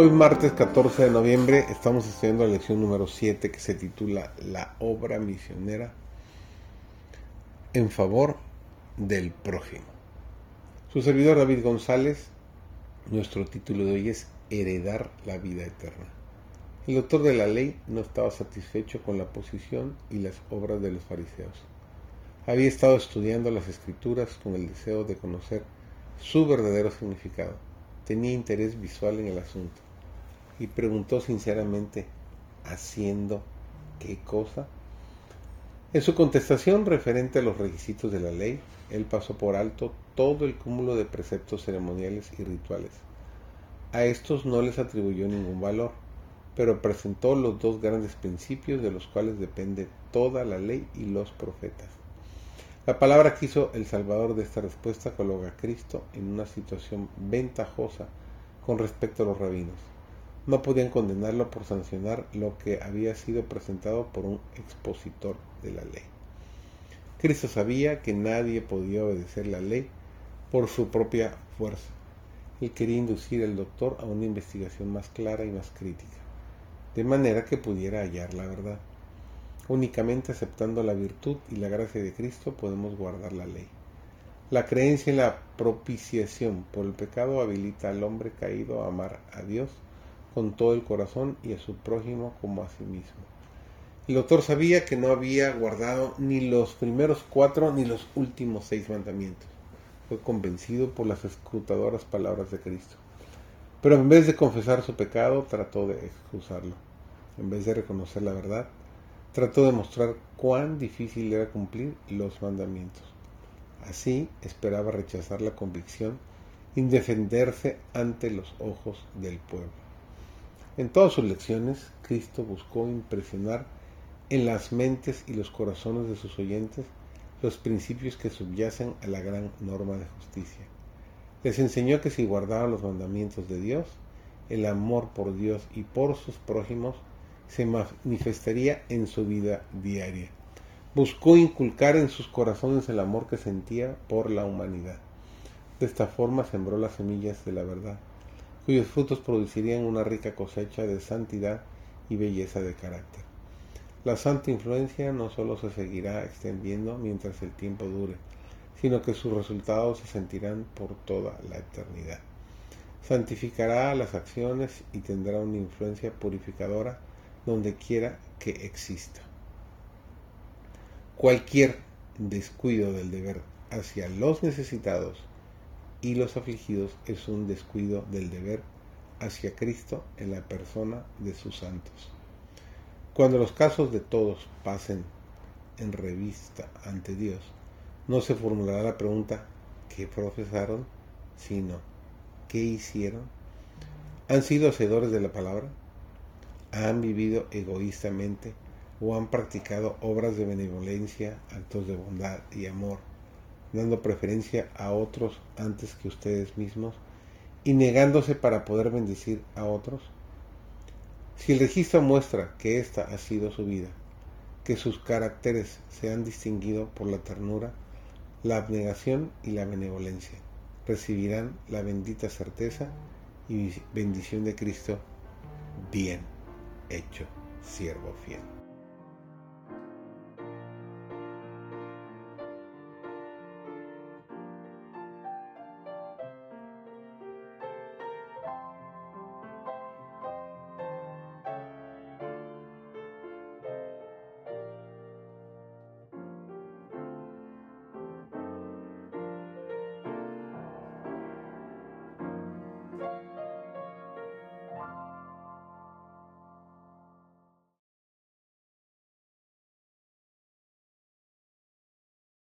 Hoy martes 14 de noviembre estamos estudiando la lección número 7 que se titula La obra misionera en favor del prójimo. Su servidor David González, nuestro título de hoy es Heredar la vida eterna. El autor de la ley no estaba satisfecho con la posición y las obras de los fariseos. Había estado estudiando las escrituras con el deseo de conocer su verdadero significado tenía interés visual en el asunto y preguntó sinceramente, ¿haciendo qué cosa? En su contestación referente a los requisitos de la ley, él pasó por alto todo el cúmulo de preceptos ceremoniales y rituales. A estos no les atribuyó ningún valor, pero presentó los dos grandes principios de los cuales depende toda la ley y los profetas. La palabra que hizo el Salvador de esta respuesta coloca a Cristo en una situación ventajosa con respecto a los rabinos. No podían condenarlo por sancionar lo que había sido presentado por un expositor de la ley. Cristo sabía que nadie podía obedecer la ley por su propia fuerza. Él quería inducir al doctor a una investigación más clara y más crítica, de manera que pudiera hallar la verdad. Únicamente aceptando la virtud y la gracia de Cristo podemos guardar la ley. La creencia en la propiciación por el pecado habilita al hombre caído a amar a Dios con todo el corazón y a su prójimo como a sí mismo. El autor sabía que no había guardado ni los primeros cuatro ni los últimos seis mandamientos. Fue convencido por las escrutadoras palabras de Cristo. Pero en vez de confesar su pecado, trató de excusarlo. En vez de reconocer la verdad, trató de mostrar cuán difícil era cumplir los mandamientos. Así esperaba rechazar la convicción y defenderse ante los ojos del pueblo. En todas sus lecciones, Cristo buscó impresionar en las mentes y los corazones de sus oyentes los principios que subyacen a la gran norma de justicia. Les enseñó que si guardaban los mandamientos de Dios, el amor por Dios y por sus prójimos se manifestaría en su vida diaria. Buscó inculcar en sus corazones el amor que sentía por la humanidad. De esta forma sembró las semillas de la verdad, cuyos frutos producirían una rica cosecha de santidad y belleza de carácter. La santa influencia no solo se seguirá extendiendo mientras el tiempo dure, sino que sus resultados se sentirán por toda la eternidad. Santificará las acciones y tendrá una influencia purificadora donde quiera que exista. Cualquier descuido del deber hacia los necesitados y los afligidos es un descuido del deber hacia Cristo en la persona de sus santos. Cuando los casos de todos pasen en revista ante Dios, no se formulará la pregunta ¿qué profesaron? sino ¿qué hicieron? ¿Han sido hacedores de la palabra? han vivido egoístamente o han practicado obras de benevolencia, actos de bondad y amor, dando preferencia a otros antes que ustedes mismos y negándose para poder bendecir a otros? Si el registro muestra que esta ha sido su vida, que sus caracteres se han distinguido por la ternura, la abnegación y la benevolencia, recibirán la bendita certeza y bendición de Cristo bien hecho siervo fiel.